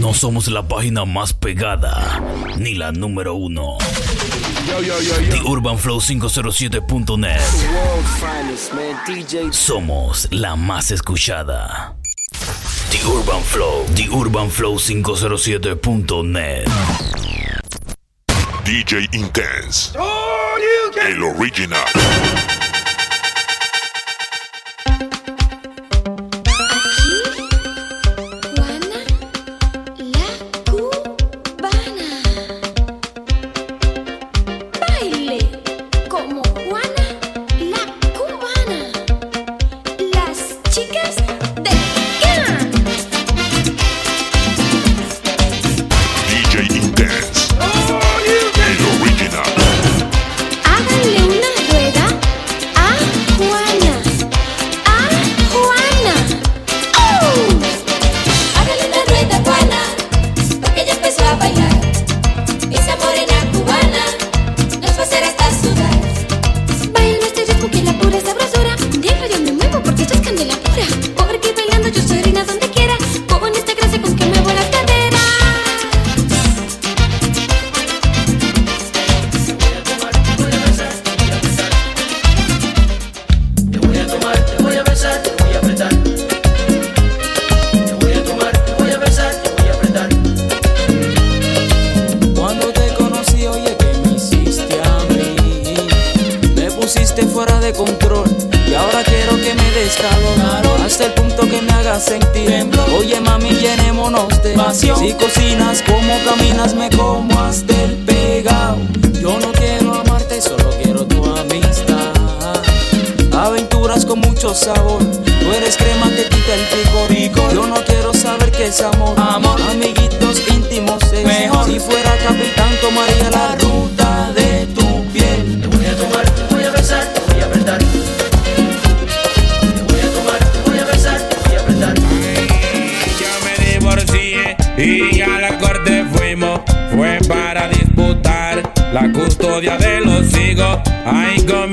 No somos la página más pegada, ni la número uno. The Urban Flow 507.net. Somos la más escuchada. The Urban Flow, The Urban Flow 507.net. DJ Intense. El original.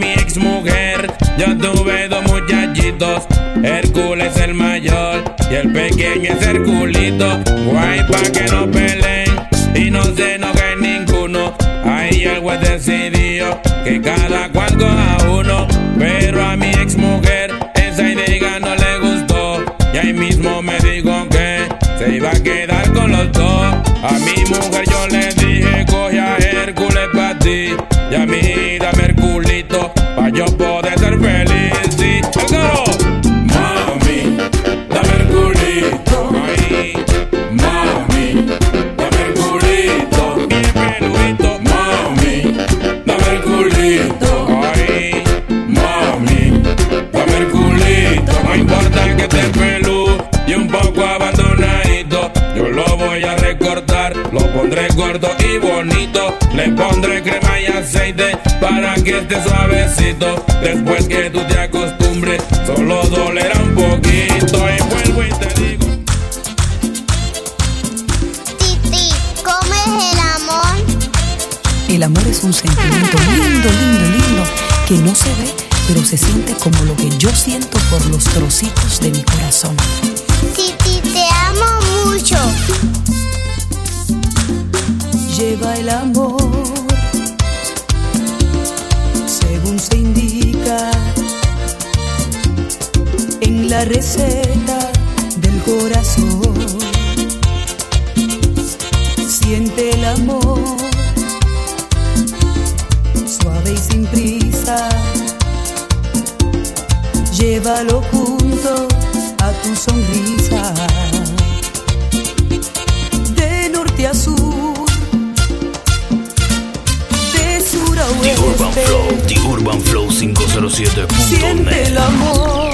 Mi ex mujer, yo tuve dos muchachitos. Hércules el mayor y el pequeño es Herculito. Guay, pa' que no peleen y no se enoje ninguno. Ahí el juez decidió que cada cual coja uno. Pero a mi ex mujer esa idea no le gustó. Y ahí mismo me dijo que se iba a quedar con los dos. A mi mujer yo le dije, gordo y bonito. Le pondré crema y aceite para que esté suavecito. Después que tú te acostumbres, solo dolerá un poquito. Y vuelvo y te digo. Titi, ¿cómo es el amor? El amor es un sentimiento lindo, lindo, lindo, que no se ve, pero se siente como lo que yo siento por los trocitos de mi corazón. Titi, te amo mucho. Lleva el amor, según se indica en la receta del corazón. Siente el amor, suave y sin prisa. Llévalo junto a tu sonrisa. The Urban Flow. The Urban Flow Siente 507.net. el amor,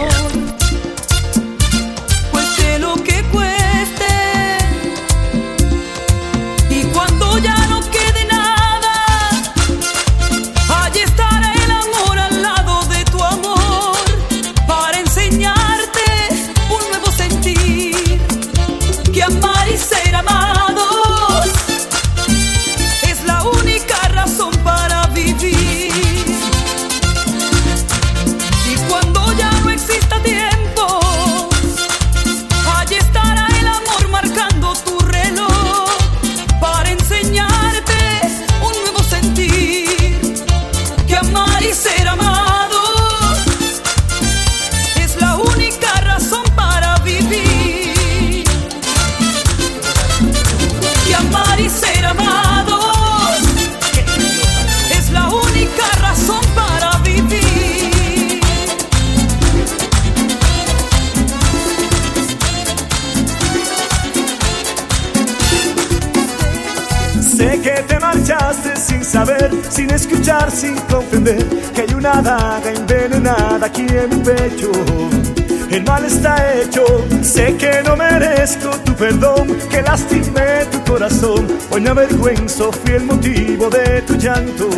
perdón que lastimé tu corazón. Hoy me avergüenzo, fui el motivo de tu llanto,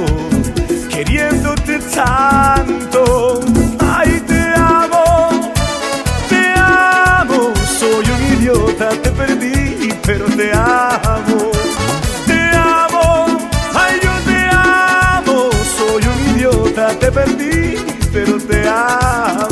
queriéndote tanto. Ay, te amo, te amo. Soy un idiota, te perdí, pero te amo. Te amo, ay, yo te amo. Soy un idiota, te perdí, pero te amo.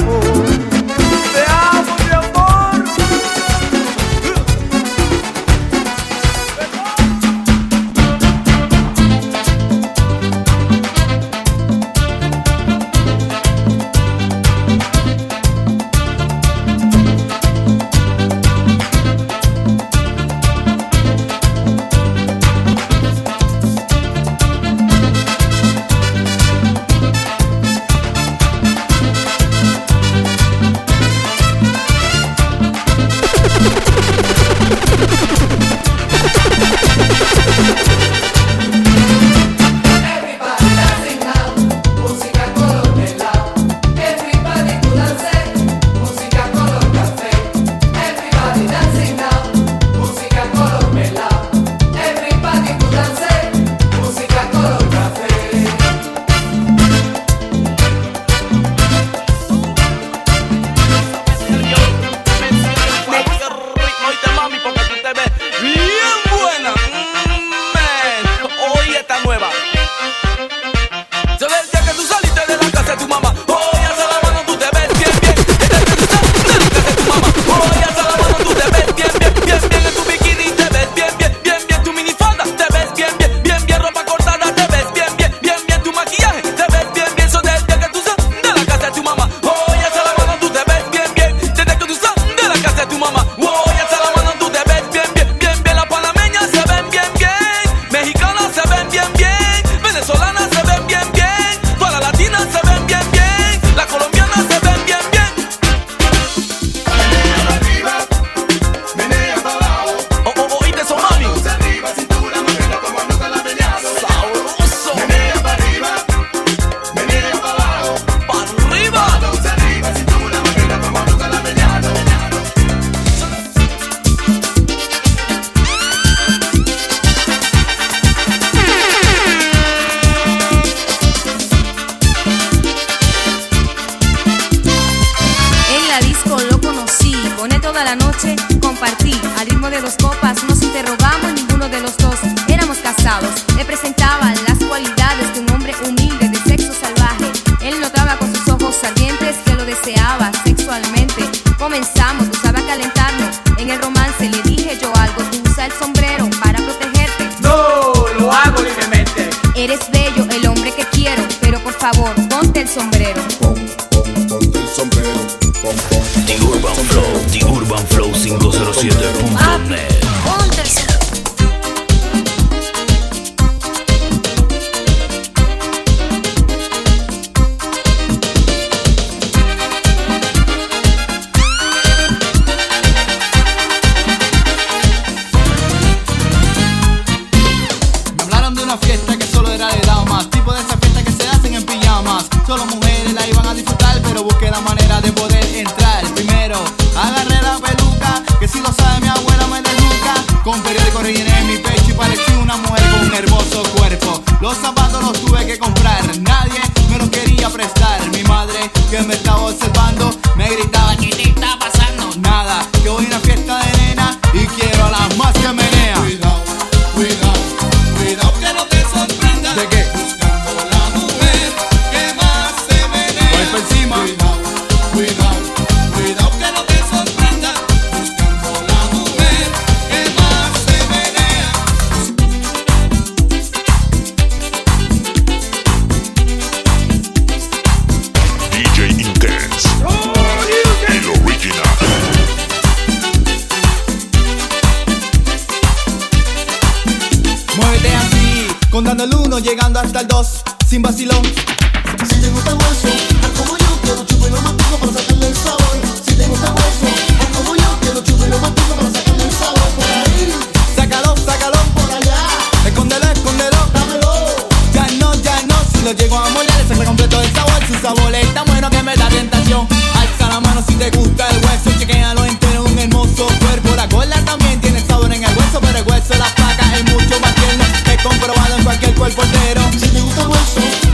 noche compartí al ritmo de dos copas, nos interrogamos ninguno de los dos. Éramos casados, me presentaban las cualidades de un hombre humilde de sexo salvaje. Él notaba con sus ojos ardientes que lo deseaba sexualmente. Comenzamos, usaba calentarnos. En el romance le dije yo algo, tú usa el sombrero para protegerte. No, lo hago libremente. Eres bello, el hombre que quiero, pero por favor, ponte el sombrero. La gorda también tiene sabor en el hueso, pero el hueso de la placa es mucho más tierno. He comprobado en cualquier cuerpo entero. Si te gusta hueso.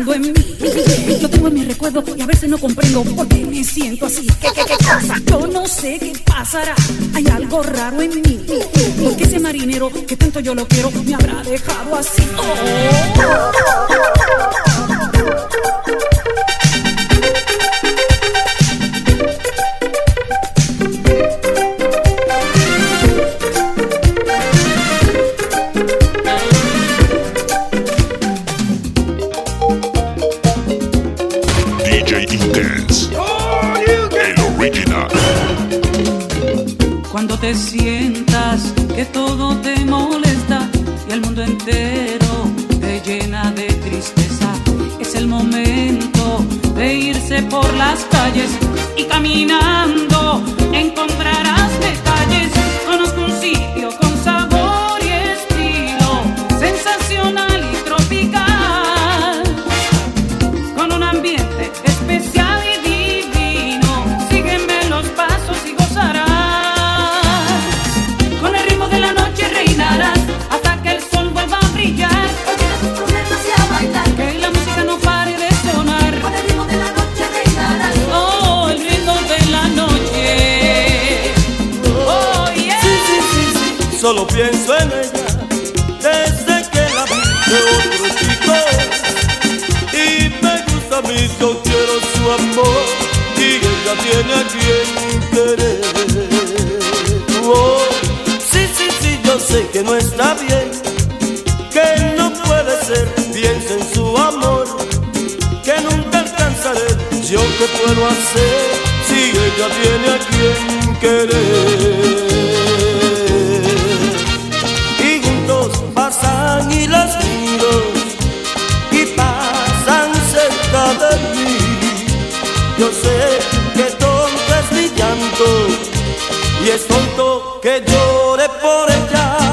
pensando en mí. Lo tengo en mi recuerdo y a veces no comprendo por qué me siento así. ¿Qué, qué, qué pasa? Yo no sé qué pasará. Hay algo raro en mí. Porque ese marinero que tanto yo lo quiero me habrá dejado así. Oh. solo pienso en ella desde que la vi de otro chico y me gusta a mí, yo quiero su amor y ella tiene a quien querer. Oh, sí, sí, sí, yo sé que no está bien, que no puede ser, piensa en su amor, que nunca alcanzaré, yo qué puedo hacer si ella tiene a quien querer. y las miro y pasan cerca de mí. Yo sé que tonto es mi llanto y es tonto que llore por ella.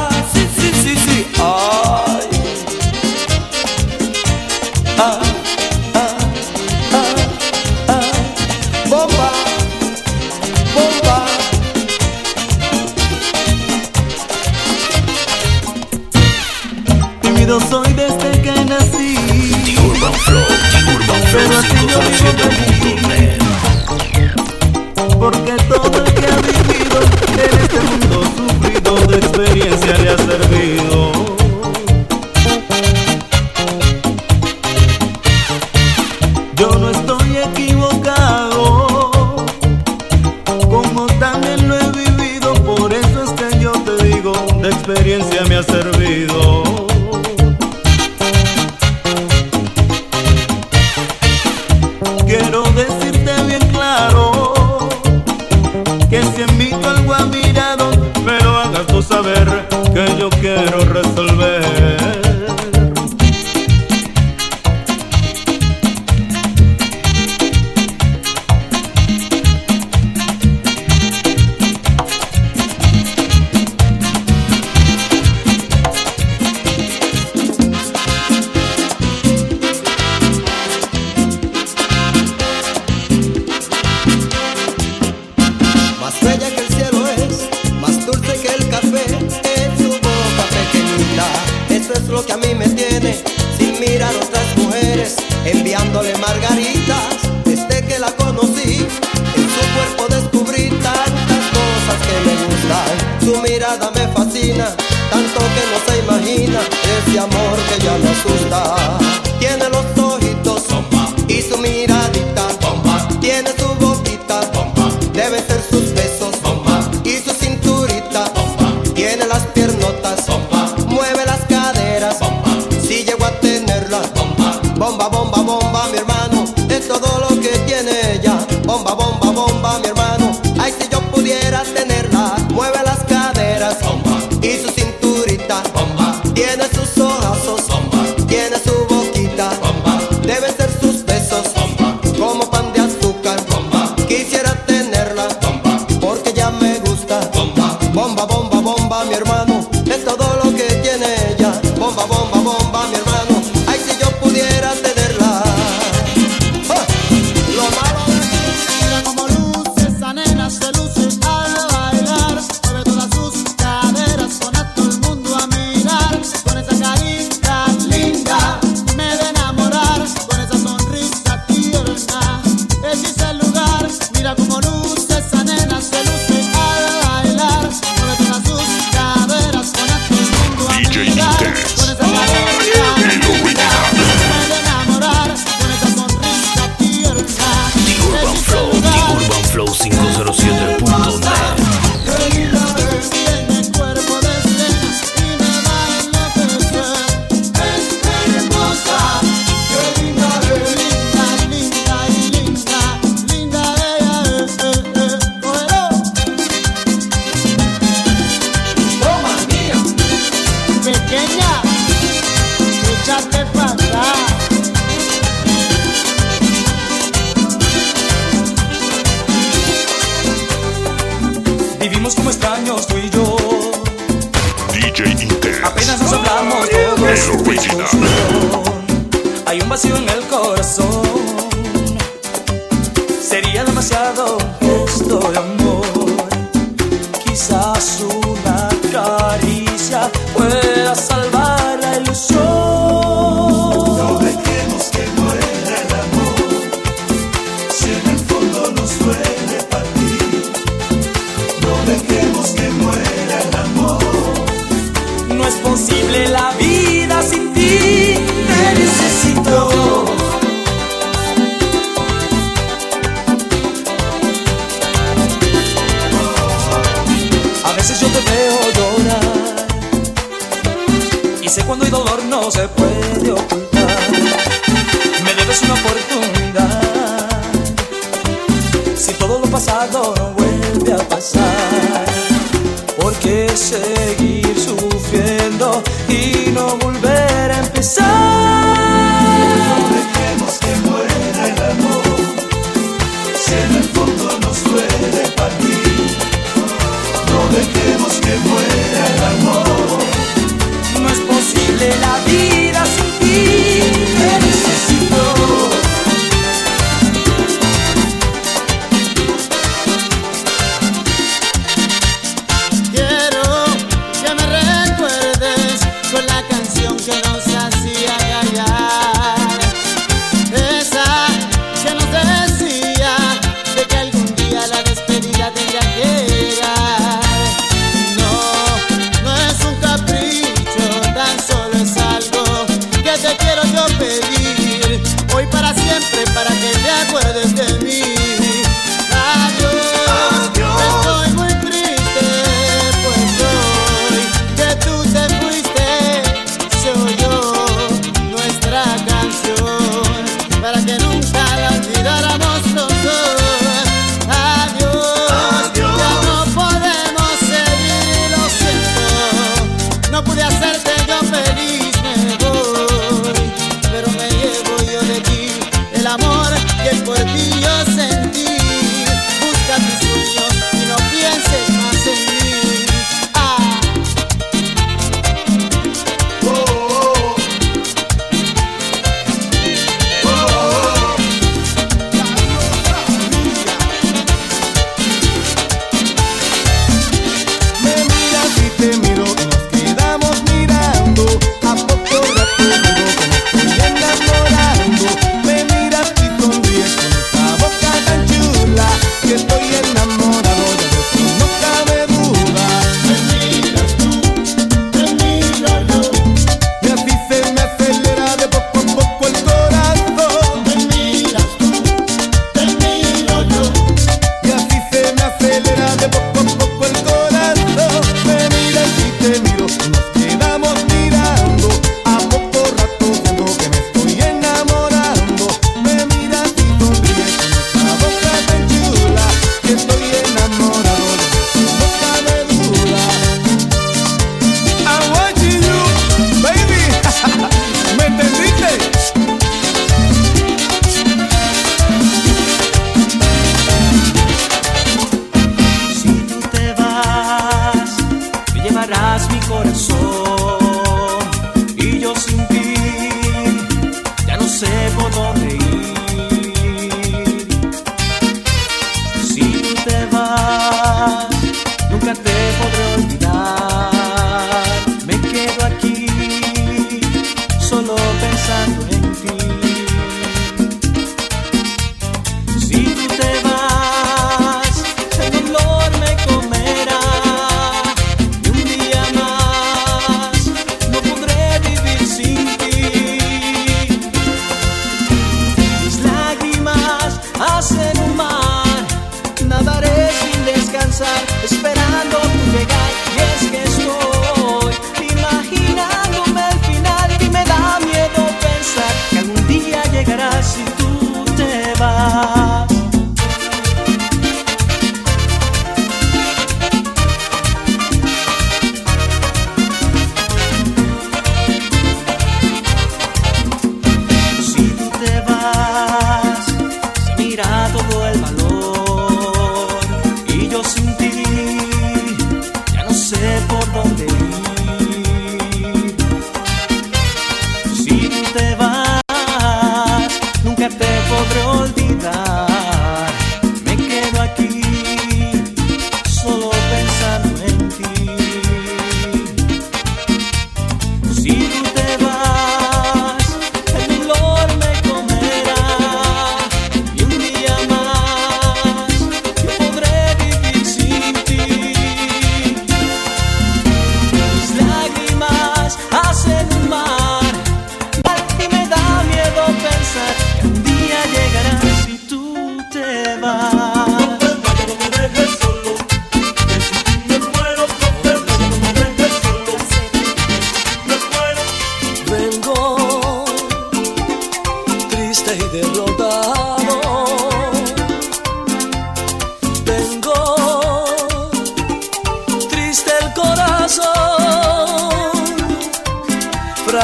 Hay un vacío en el corazón.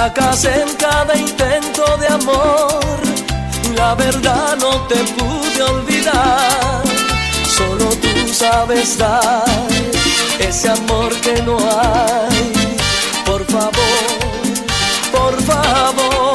En cada intento de amor, la verdad no te pude olvidar. Solo tú sabes dar ese amor que no hay. Por favor, por favor.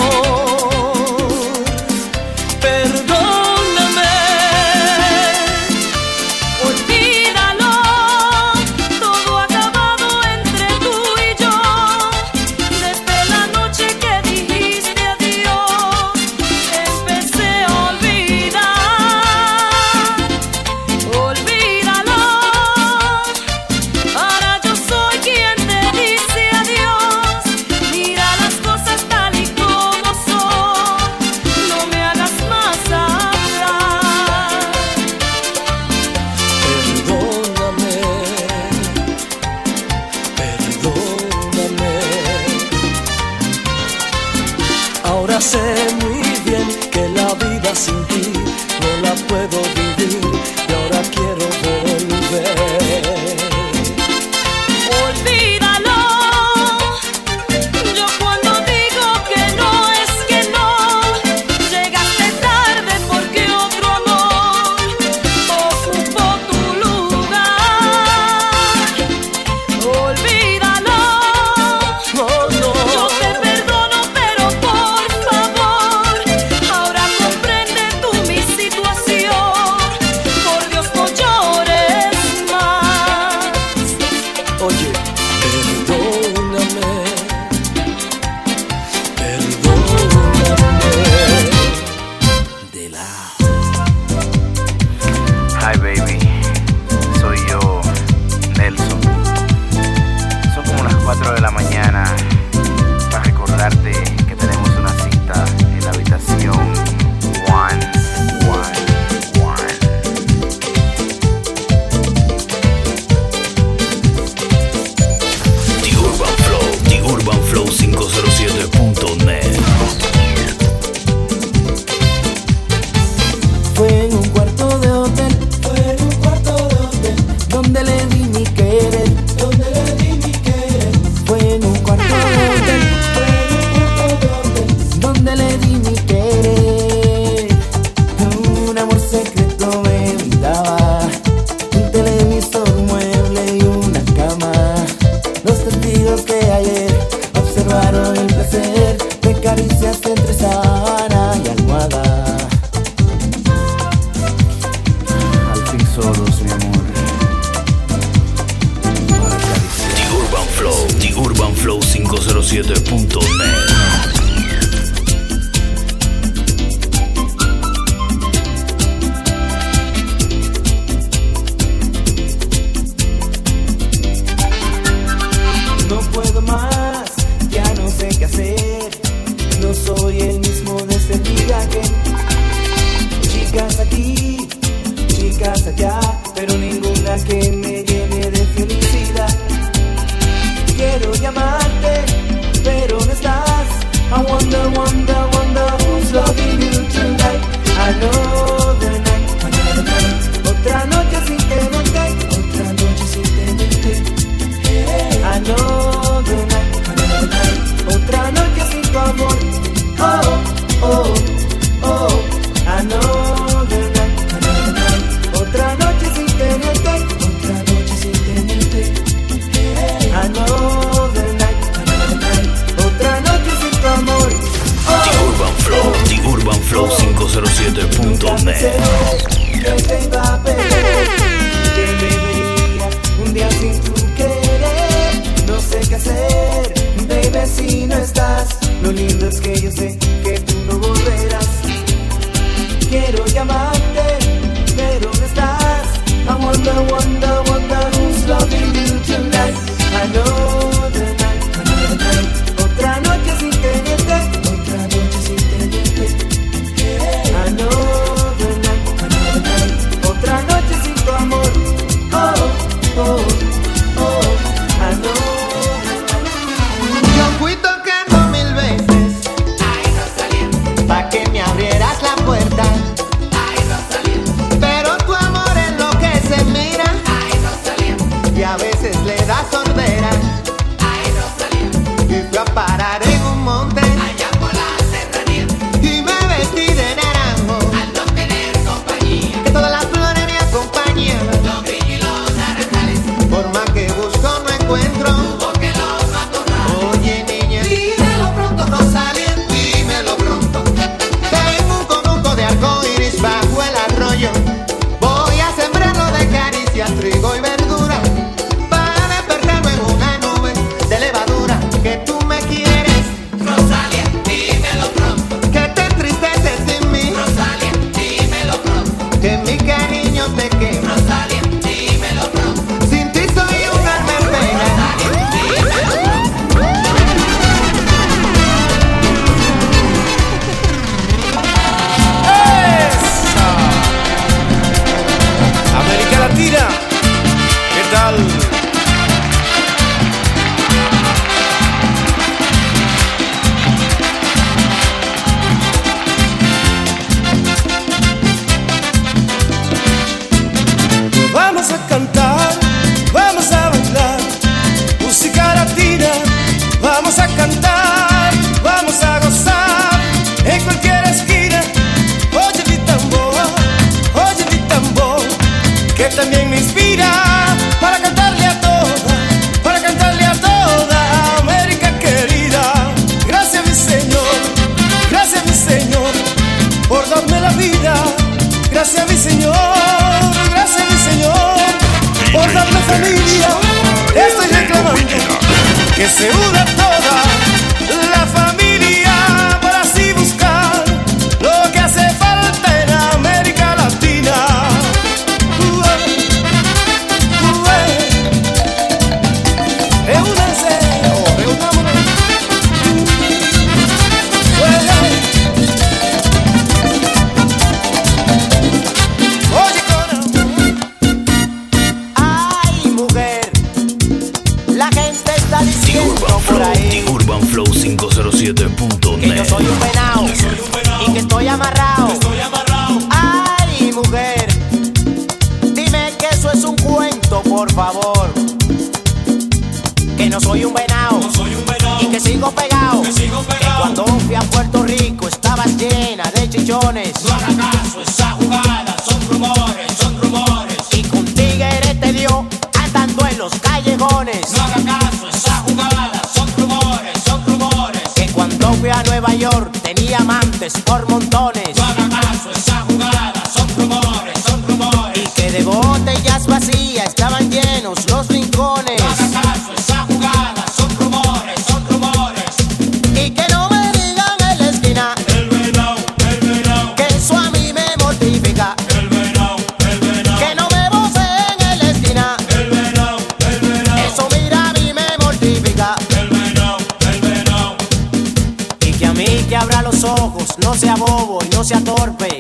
no sea torpe.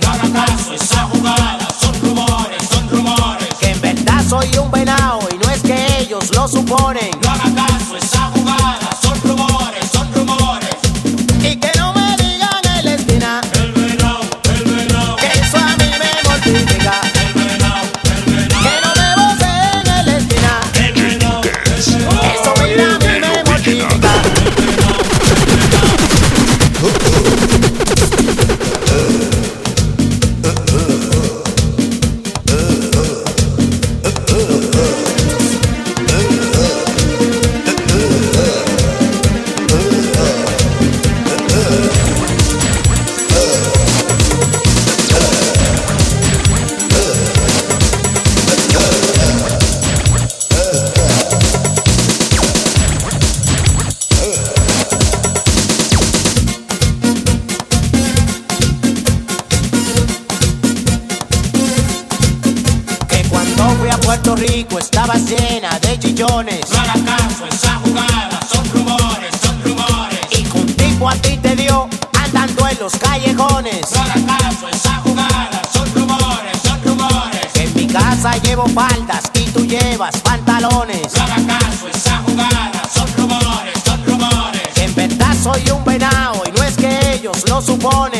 Rico estaba llena de chillones. No hagas caso, esa jugada son rumores, son rumores. Y contigo a ti te dio andando en los callejones. No hagas caso, esa jugada son rumores, son rumores. Que En mi casa llevo faldas y tú llevas pantalones. No hagas caso, esa jugada son rumores, son rumores. En verdad soy un venado y no es que ellos lo suponen.